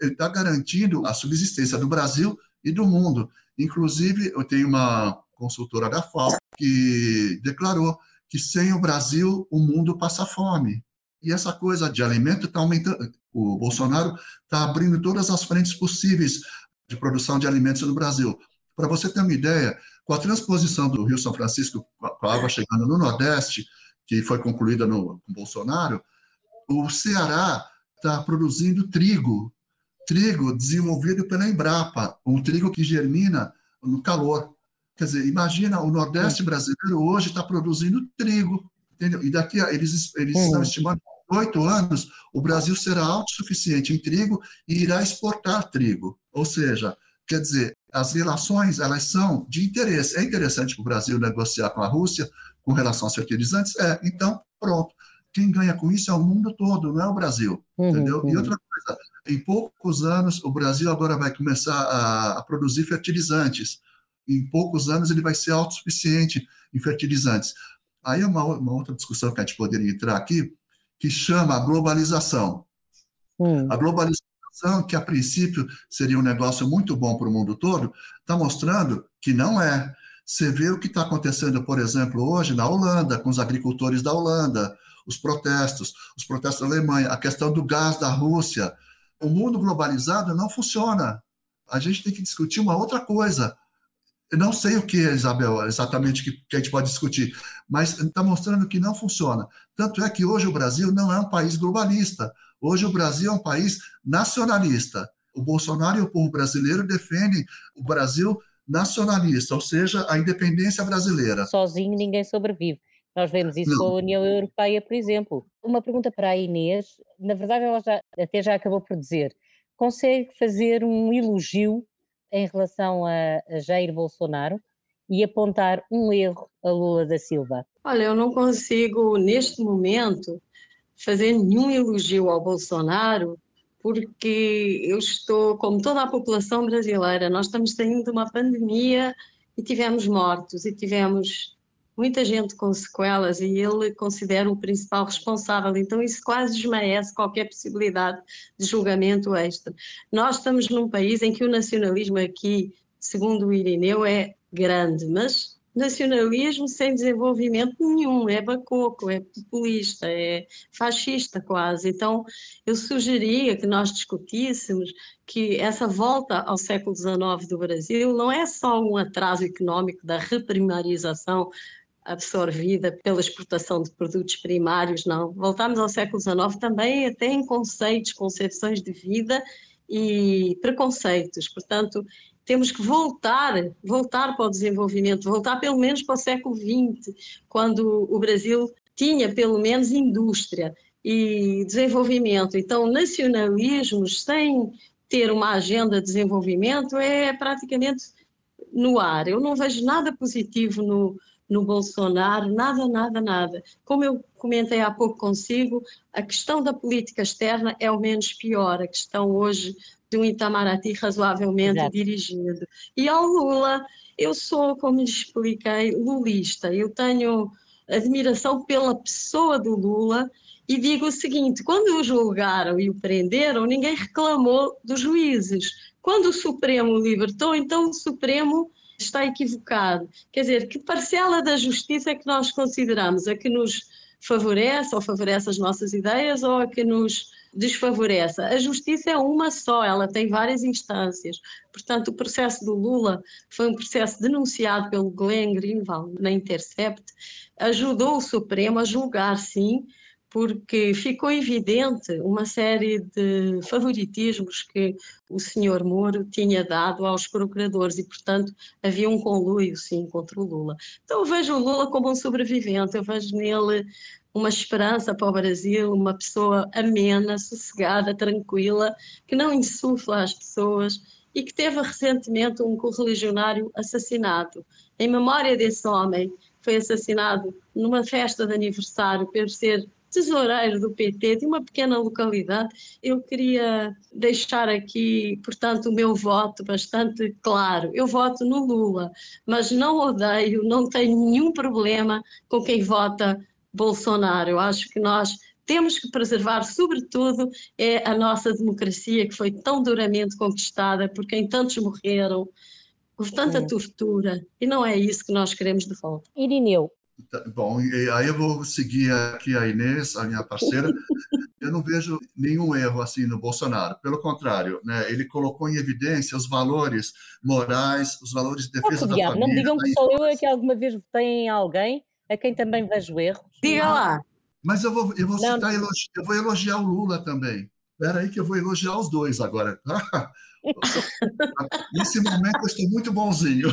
ele está garantindo a subsistência do Brasil e do mundo. Inclusive, eu tenho uma consultora da FAO que declarou que sem o Brasil o mundo passa fome. E essa coisa de alimento está aumentando. O Bolsonaro está abrindo todas as frentes possíveis de produção de alimentos no Brasil. Para você ter uma ideia, com a transposição do Rio São Francisco, com a água chegando no Nordeste, que foi concluída no com Bolsonaro, o Ceará está produzindo trigo trigo desenvolvido pela Embrapa, um trigo que germina no calor. Quer dizer, imagina, o Nordeste brasileiro hoje está produzindo trigo, entendeu? E daqui eles, eles uhum. estão estimando oito anos, o Brasil será autossuficiente em trigo e irá exportar trigo. Ou seja, quer dizer, as relações elas são de interesse. É interessante para o Brasil negociar com a Rússia com relação aos fertilizantes? É, então, pronto. Quem ganha com isso é o mundo todo, não é o Brasil. Uhum, entendeu? Uhum. E outra coisa, em poucos anos, o Brasil agora vai começar a, a produzir fertilizantes. Em poucos anos, ele vai ser autossuficiente em fertilizantes. Aí é uma, uma outra discussão que a gente poderia entrar aqui, que chama a globalização. Hum. A globalização, que a princípio seria um negócio muito bom para o mundo todo, está mostrando que não é. Você vê o que está acontecendo, por exemplo, hoje na Holanda, com os agricultores da Holanda, os protestos, os protestos da Alemanha, a questão do gás da Rússia, o mundo globalizado não funciona. A gente tem que discutir uma outra coisa. Eu não sei o que, Isabel, exatamente que, que a gente pode discutir, mas está mostrando que não funciona. Tanto é que hoje o Brasil não é um país globalista. Hoje o Brasil é um país nacionalista. O Bolsonaro e o povo brasileiro defendem o Brasil nacionalista, ou seja, a independência brasileira. Sozinho ninguém sobrevive. Nós vemos isso Não. com a União Europeia, por exemplo. Uma pergunta para a Inês, na verdade ela já, até já acabou por dizer, consegue fazer um elogio em relação a, Jair Bolsonaro e apontar um erro a Lula da Silva? Olha, eu não consigo, neste momento, fazer nenhum elogio ao Bolsonaro, porque eu estou, como toda a população brasileira, nós estamos saindo de uma pandemia e tivemos mortos e tivemos muita gente com sequelas e ele considera o principal responsável, então isso quase desmerece qualquer possibilidade de julgamento extra. Nós estamos num país em que o nacionalismo aqui, segundo o Irineu, é grande, mas nacionalismo sem desenvolvimento nenhum, é bacoco, é populista, é fascista quase. Então, eu sugeria que nós discutíssemos que essa volta ao século XIX do Brasil não é só um atraso económico da reprimarização absorvida pela exportação de produtos primários, não. Voltamos ao século XIX também até em conceitos, concepções de vida e preconceitos. Portanto, temos que voltar, voltar para o desenvolvimento, voltar pelo menos para o século XX, quando o Brasil tinha pelo menos indústria e desenvolvimento. Então, nacionalismos sem ter uma agenda de desenvolvimento é praticamente no ar. Eu não vejo nada positivo no, no Bolsonaro, nada, nada, nada. Como eu comentei há pouco consigo, a questão da política externa é o menos pior. A questão hoje de um Itamaraty razoavelmente Exato. dirigido. E ao Lula, eu sou, como lhe expliquei, lulista. Eu tenho admiração pela pessoa do Lula e digo o seguinte: quando o julgaram e o prenderam, ninguém reclamou dos juízes. Quando o Supremo o libertou, então o Supremo está equivocado. Quer dizer, que parcela da justiça é que nós consideramos? A que nos favorece ou favorece as nossas ideias ou a que nos desfavorece. A justiça é uma só, ela tem várias instâncias. Portanto, o processo do Lula foi um processo denunciado pelo Glenn Greenwald na Intercept, ajudou o Supremo a julgar, sim, porque ficou evidente uma série de favoritismos que o senhor Moro tinha dado aos procuradores e, portanto, havia um conluio, sim, contra o Lula. Então, eu vejo o Lula como um sobrevivente, eu vejo nele uma esperança para o Brasil, uma pessoa amena, sossegada, tranquila, que não insufla às pessoas e que teve recentemente um correligionário assassinado. Em memória desse homem, foi assassinado numa festa de aniversário por ser tesoureiro do PT de uma pequena localidade. Eu queria deixar aqui, portanto, o meu voto bastante claro. Eu voto no Lula, mas não odeio, não tenho nenhum problema com quem vota Bolsonaro. Eu acho que nós temos que preservar, sobretudo, é a nossa democracia que foi tão duramente conquistada por quem tantos morreram, por tanta é. tortura, e não é isso que nós queremos de volta. Irineu. Tá, bom, aí eu vou seguir aqui a Inês, a minha parceira. Eu não vejo nenhum erro assim no Bolsonaro. Pelo contrário, né, ele colocou em evidência os valores morais, os valores de defesa oh, da família. Não me digam que sou eu é que alguma vez votei em alguém a quem também vejo erros. Diga lá. Mas eu vou, eu vou citar, elogi, eu vou elogiar o Lula também. Espera aí que eu vou elogiar os dois agora. Nesse momento eu estou muito bonzinho.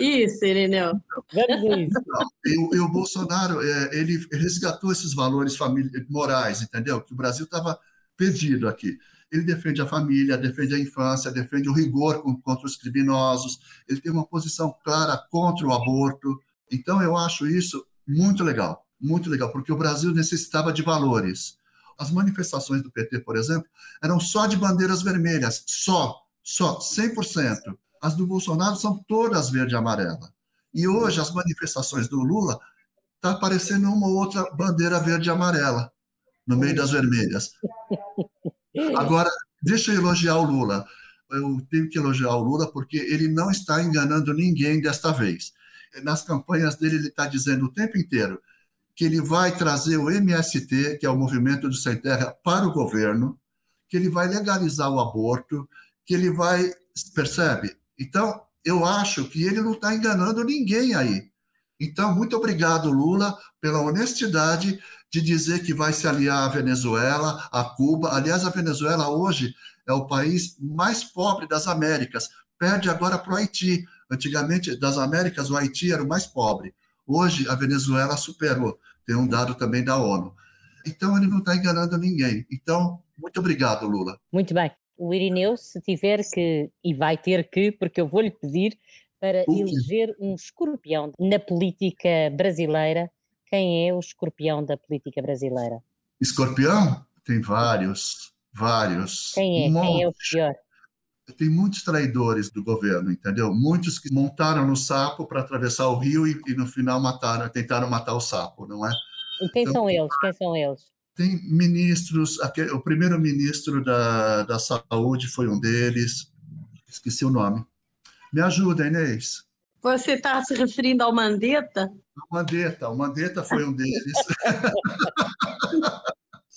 Isso, Irineu. E, e o Bolsonaro, é, ele resgatou esses valores morais, entendeu? Que o Brasil estava perdido aqui. Ele defende a família, defende a infância, defende o rigor contra os criminosos, ele tem uma posição clara contra o aborto, então, eu acho isso muito legal, muito legal, porque o Brasil necessitava de valores. As manifestações do PT, por exemplo, eram só de bandeiras vermelhas, só, só, 100%. As do Bolsonaro são todas verde e amarela. E hoje, as manifestações do Lula está aparecendo uma ou outra bandeira verde e amarela no meio das vermelhas. Agora, deixa eu elogiar o Lula. Eu tenho que elogiar o Lula porque ele não está enganando ninguém desta vez nas campanhas dele, ele está dizendo o tempo inteiro que ele vai trazer o MST, que é o Movimento do Sem Terra, para o governo, que ele vai legalizar o aborto, que ele vai. Percebe? Então, eu acho que ele não está enganando ninguém aí. Então, muito obrigado, Lula, pela honestidade de dizer que vai se aliar à Venezuela, a Cuba. Aliás, a Venezuela hoje é o país mais pobre das Américas, perde agora para o Haiti. Antigamente, das Américas, o Haiti era o mais pobre. Hoje, a Venezuela superou, tem um dado também da ONU. Então, ele não está enganando ninguém. Então, muito obrigado, Lula. Muito bem. O Irineu, se tiver que, e vai ter que, porque eu vou-lhe pedir, para eleger um escorpião na política brasileira, quem é o escorpião da política brasileira? Escorpião? Tem vários, vários. Quem é? Um quem é o pior? Tem muitos traidores do governo, entendeu? Muitos que montaram no sapo para atravessar o rio e, e, no final mataram, tentaram matar o sapo, não é? E quem então, são eles? Quem são eles? Tem ministros, o primeiro ministro da, da saúde foi um deles, esqueci o nome. Me ajuda, Inês. Você está se referindo ao Mandetta? O Mandetta, o Mandetta foi um deles.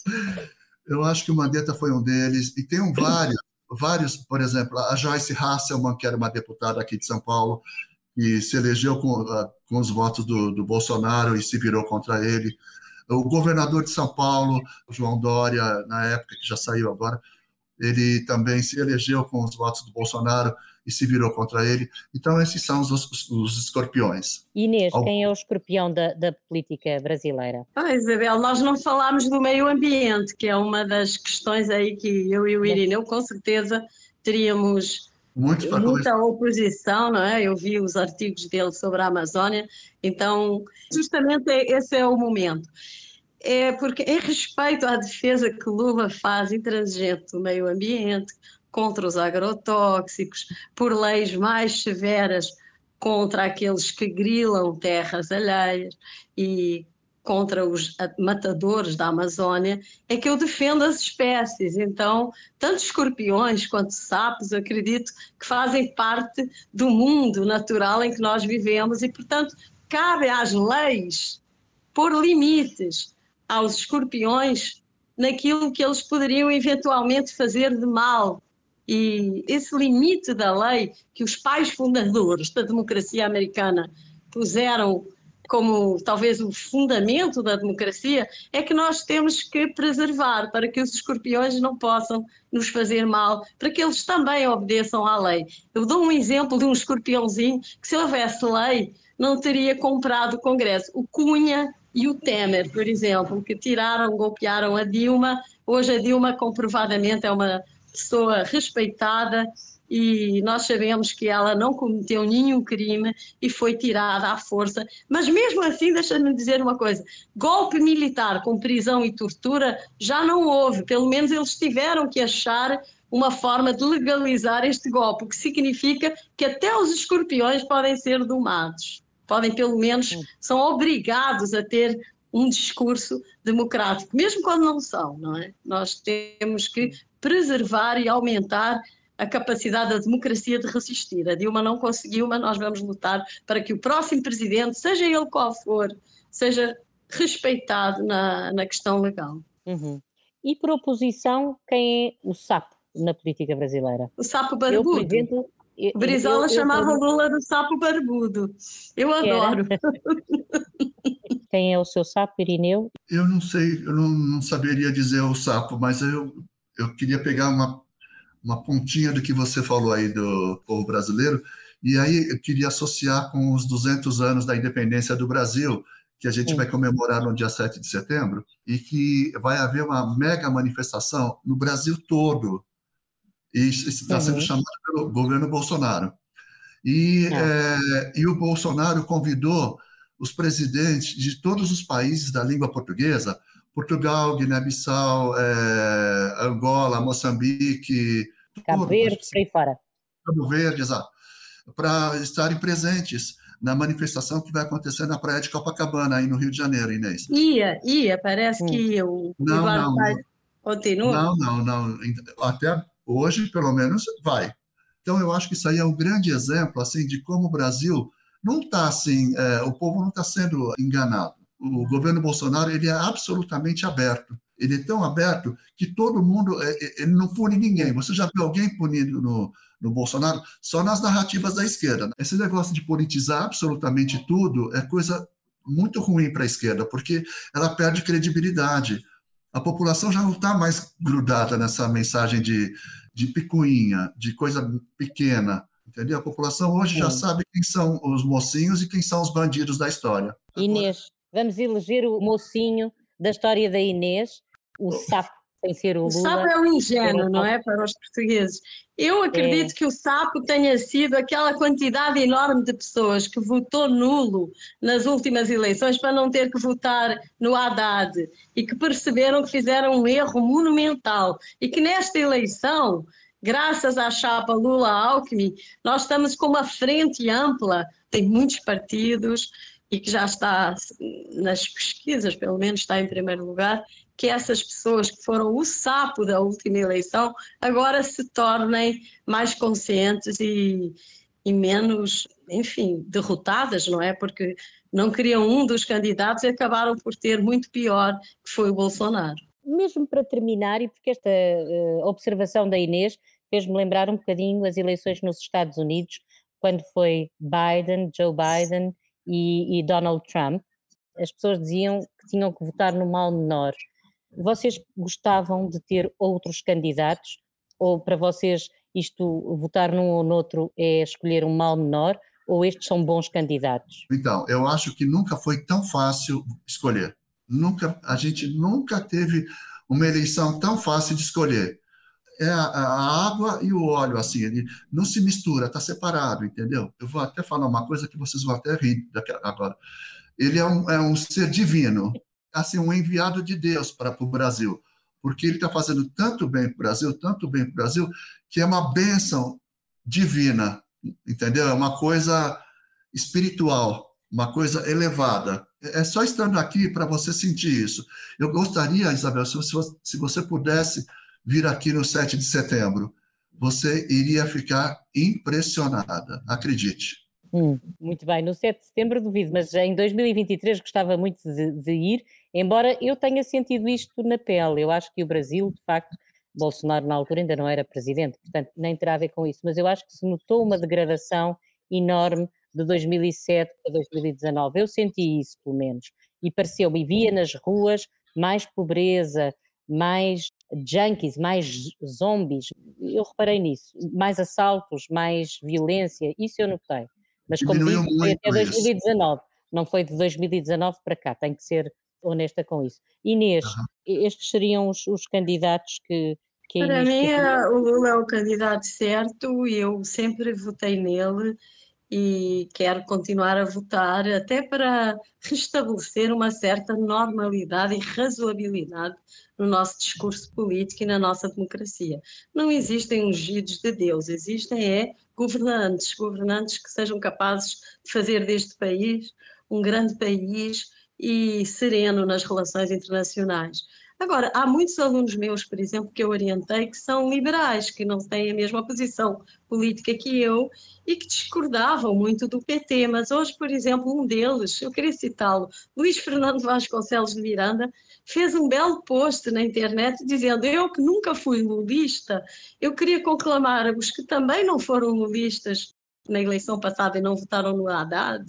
Eu acho que o Mandetta foi um deles, e tem um vários, vários, por exemplo, a Joyce Hasselman, que era uma deputada aqui de São Paulo, e se elegeu com, uh, com os votos do, do, Bolsonaro e se virou contra ele. O governador de São Paulo, João Dória, na época que já saiu agora, ele também se elegeu com os votos do Bolsonaro e se virou contra ele. Então, esses são os, os, os escorpiões. Inês, quem é o escorpião da, da política brasileira? Ah, Isabel, nós não falámos do meio ambiente, que é uma das questões aí que eu e o Irineu, com certeza, teríamos muita coisa. oposição, não é? Eu vi os artigos dele sobre a Amazónia, então, justamente esse é o momento é porque, em respeito à defesa que Lula faz intransigente do meio ambiente, contra os agrotóxicos, por leis mais severas contra aqueles que grilam terras alheias e contra os matadores da Amazônia, é que eu defendo as espécies. Então, tanto escorpiões quanto sapos, acredito que fazem parte do mundo natural em que nós vivemos e, portanto, cabe às leis pôr limites aos escorpiões naquilo que eles poderiam eventualmente fazer de mal. E esse limite da lei que os pais fundadores da democracia americana puseram como talvez o fundamento da democracia, é que nós temos que preservar para que os escorpiões não possam nos fazer mal, para que eles também obedeçam à lei. Eu dou um exemplo de um escorpiãozinho que, se houvesse lei, não teria comprado o Congresso. O Cunha e o Temer, por exemplo, que tiraram, golpearam a Dilma. Hoje a Dilma comprovadamente é uma pessoa respeitada e nós sabemos que ela não cometeu nenhum crime e foi tirada à força. Mas mesmo assim, deixa-me dizer uma coisa: golpe militar com prisão e tortura já não houve. Pelo menos eles tiveram que achar uma forma de legalizar este golpe, o que significa que até os escorpiões podem ser domados podem pelo menos, são obrigados a ter um discurso democrático, mesmo quando não são, não é? Nós temos que preservar e aumentar a capacidade da democracia de resistir. A Dilma não conseguiu, mas nós vamos lutar para que o próximo presidente, seja ele qual for, seja respeitado na, na questão legal. Uhum. E por oposição, quem é o sapo na política brasileira? O sapo barbudo. Eu, exemplo, Brizola eu, eu, chamava eu... Lula do sapo barbudo. Eu adoro. Quem é o seu sapo, Irineu? Eu não sei, eu não, não saberia dizer o sapo, mas eu, eu queria pegar uma, uma pontinha do que você falou aí do povo brasileiro, e aí eu queria associar com os 200 anos da independência do Brasil, que a gente vai comemorar no dia 7 de setembro, e que vai haver uma mega manifestação no Brasil todo e está uhum. sendo chamado pelo governo Bolsonaro. E, é. É, e o Bolsonaro convidou os presidentes de todos os países da língua portuguesa, Portugal, Guiné-Bissau, é, Angola, Moçambique, Cabo Verde, por aí fora. Cabo Verde, exato, para estarem presentes na manifestação que vai acontecer na praia de Copacabana, aí no Rio de Janeiro, Inês. Ia, ia, parece hum. que. O não, não, não. Continua? Não, não, não. Até Hoje, pelo menos, vai. Então, eu acho que isso aí é um grande exemplo assim de como o Brasil não está assim, é, o povo não está sendo enganado. O governo Bolsonaro ele é absolutamente aberto. Ele é tão aberto que todo mundo, é, é, ele não pune ninguém. Você já viu alguém punindo no, no Bolsonaro? Só nas narrativas da esquerda. Esse negócio de politizar absolutamente tudo é coisa muito ruim para a esquerda, porque ela perde credibilidade a população já não está mais grudada nessa mensagem de, de picuinha, de coisa pequena. Entendeu? A população hoje Sim. já sabe quem são os mocinhos e quem são os bandidos da história. Inês, vamos eleger o mocinho da história da Inês, o sapo sem ser o Lula. O sapo é um ingênuo, não é? Para os portugueses. Eu acredito é. que o sapo tenha sido aquela quantidade enorme de pessoas que votou nulo nas últimas eleições para não ter que votar no Haddad e que perceberam que fizeram um erro monumental e que nesta eleição, graças à chapa Lula-Alckmin, nós estamos com uma frente ampla, tem muitos partidos e que já está nas pesquisas, pelo menos está em primeiro lugar, que essas pessoas que foram o sapo da última eleição agora se tornem mais conscientes e, e menos, enfim, derrotadas, não é? Porque não queriam um dos candidatos e acabaram por ter muito pior, que foi o Bolsonaro. Mesmo para terminar, e porque esta uh, observação da Inês fez-me lembrar um bocadinho as eleições nos Estados Unidos, quando foi Biden, Joe Biden e, e Donald Trump, as pessoas diziam que tinham que votar no mal menor. Vocês gostavam de ter outros candidatos? Ou para vocês isto, votar num ou noutro é escolher um mal menor? Ou estes são bons candidatos? Então, eu acho que nunca foi tão fácil escolher. Nunca, a gente nunca teve uma eleição tão fácil de escolher. É a, a água e o óleo, assim, ele não se mistura, está separado, entendeu? Eu vou até falar uma coisa que vocês vão até rir agora. Ele é um, é um ser divino, assim, um enviado de Deus para o Brasil, porque ele está fazendo tanto bem para o Brasil, tanto bem para o Brasil, que é uma bênção divina, entendeu? É uma coisa espiritual, uma coisa elevada. É só estando aqui para você sentir isso. Eu gostaria, Isabel, se você, se você pudesse vir aqui no 7 de setembro, você iria ficar impressionada, acredite. Hum, muito bem, no 7 de setembro duvido, mas em 2023 gostava muito de, de, ir, embora eu tenha sentido isto na pele. Eu acho que o Brasil, de facto, Bolsonaro na altura ainda não era presidente, portanto nem terá a ver com isso, mas eu acho que se notou uma degradação enorme de 2007 para 2019. Eu senti isso, pelo menos, e pareceu-me, via nas ruas mais pobreza, mais junkies, mais zombies. Eu reparei nisso, mais assaltos, mais violência, isso eu notei. Mas como digo, foi até 2019, não foi de 2019 para cá, tem que ser honesta com isso. Inês, uhum. estes seriam os, os candidatos que, que Para mim, o Lula é o candidato certo e eu sempre votei nele e quero continuar a votar até para restabelecer uma certa normalidade e razoabilidade no nosso discurso político e na nossa democracia. Não existem ungidos de Deus, existem é governantes, governantes que sejam capazes de fazer deste país um grande país e sereno nas relações internacionais. Agora, há muitos alunos meus, por exemplo, que eu orientei, que são liberais, que não têm a mesma posição política que eu e que discordavam muito do PT, mas hoje, por exemplo, um deles, eu queria citá-lo, Luís Fernando Vasconcelos de Miranda, fez um belo post na internet dizendo: Eu que nunca fui lulista, eu queria conclamar os que também não foram lulistas na eleição passada e não votaram no Haddad,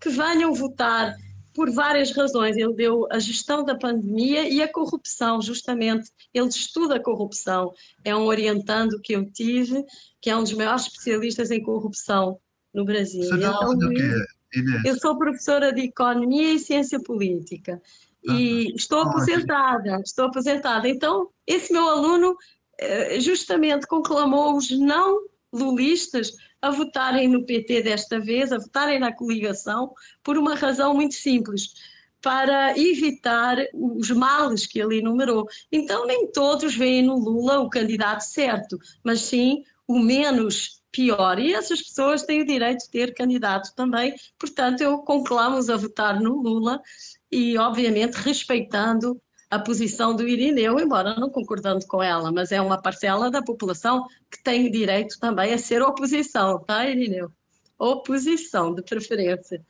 que venham votar por várias razões. Ele deu a gestão da pandemia e a corrupção, justamente. Ele estuda a corrupção. É um orientando que eu tive, que é um dos maiores especialistas em corrupção no Brasil. Você então, Inês? Eu sou professora de Economia e Ciência Política. E estou aposentada, estou aposentada. Então, esse meu aluno eh, justamente conclamou os não lulistas a votarem no PT desta vez, a votarem na coligação, por uma razão muito simples, para evitar os males que ele enumerou. Então, nem todos veem no Lula o candidato certo, mas sim o menos pior. E essas pessoas têm o direito de ter candidato também, portanto, eu conclamo-os a votar no Lula e, obviamente, respeitando a posição do Irineu, embora não concordando com ela, mas é uma parcela da população que tem direito também a ser oposição, tá, Irineu? Oposição, de preferência.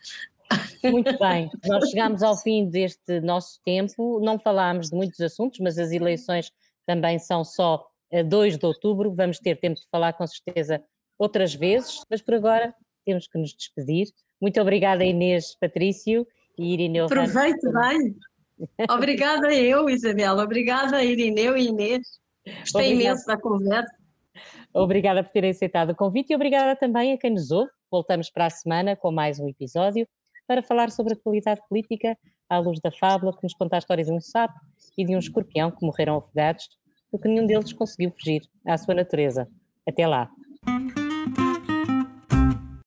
Muito bem, nós chegamos ao fim deste nosso tempo, não falámos de muitos assuntos, mas as eleições também são só a 2 de outubro, vamos ter tempo de falar com certeza outras vezes, mas por agora temos que nos despedir. Muito obrigada Inês Patrício Irineu. Aproveite bem. Obrigada eu, Isabela. Obrigada, Irineu e Inês. Gostei imenso da conversa. Obrigada por terem aceitado o convite e obrigada também a quem nos ouve. Voltamos para a semana com mais um episódio para falar sobre a atualidade política à luz da fábula que nos conta a história de um sapo e de um escorpião que morreram afogados porque nenhum deles conseguiu fugir à sua natureza. Até lá!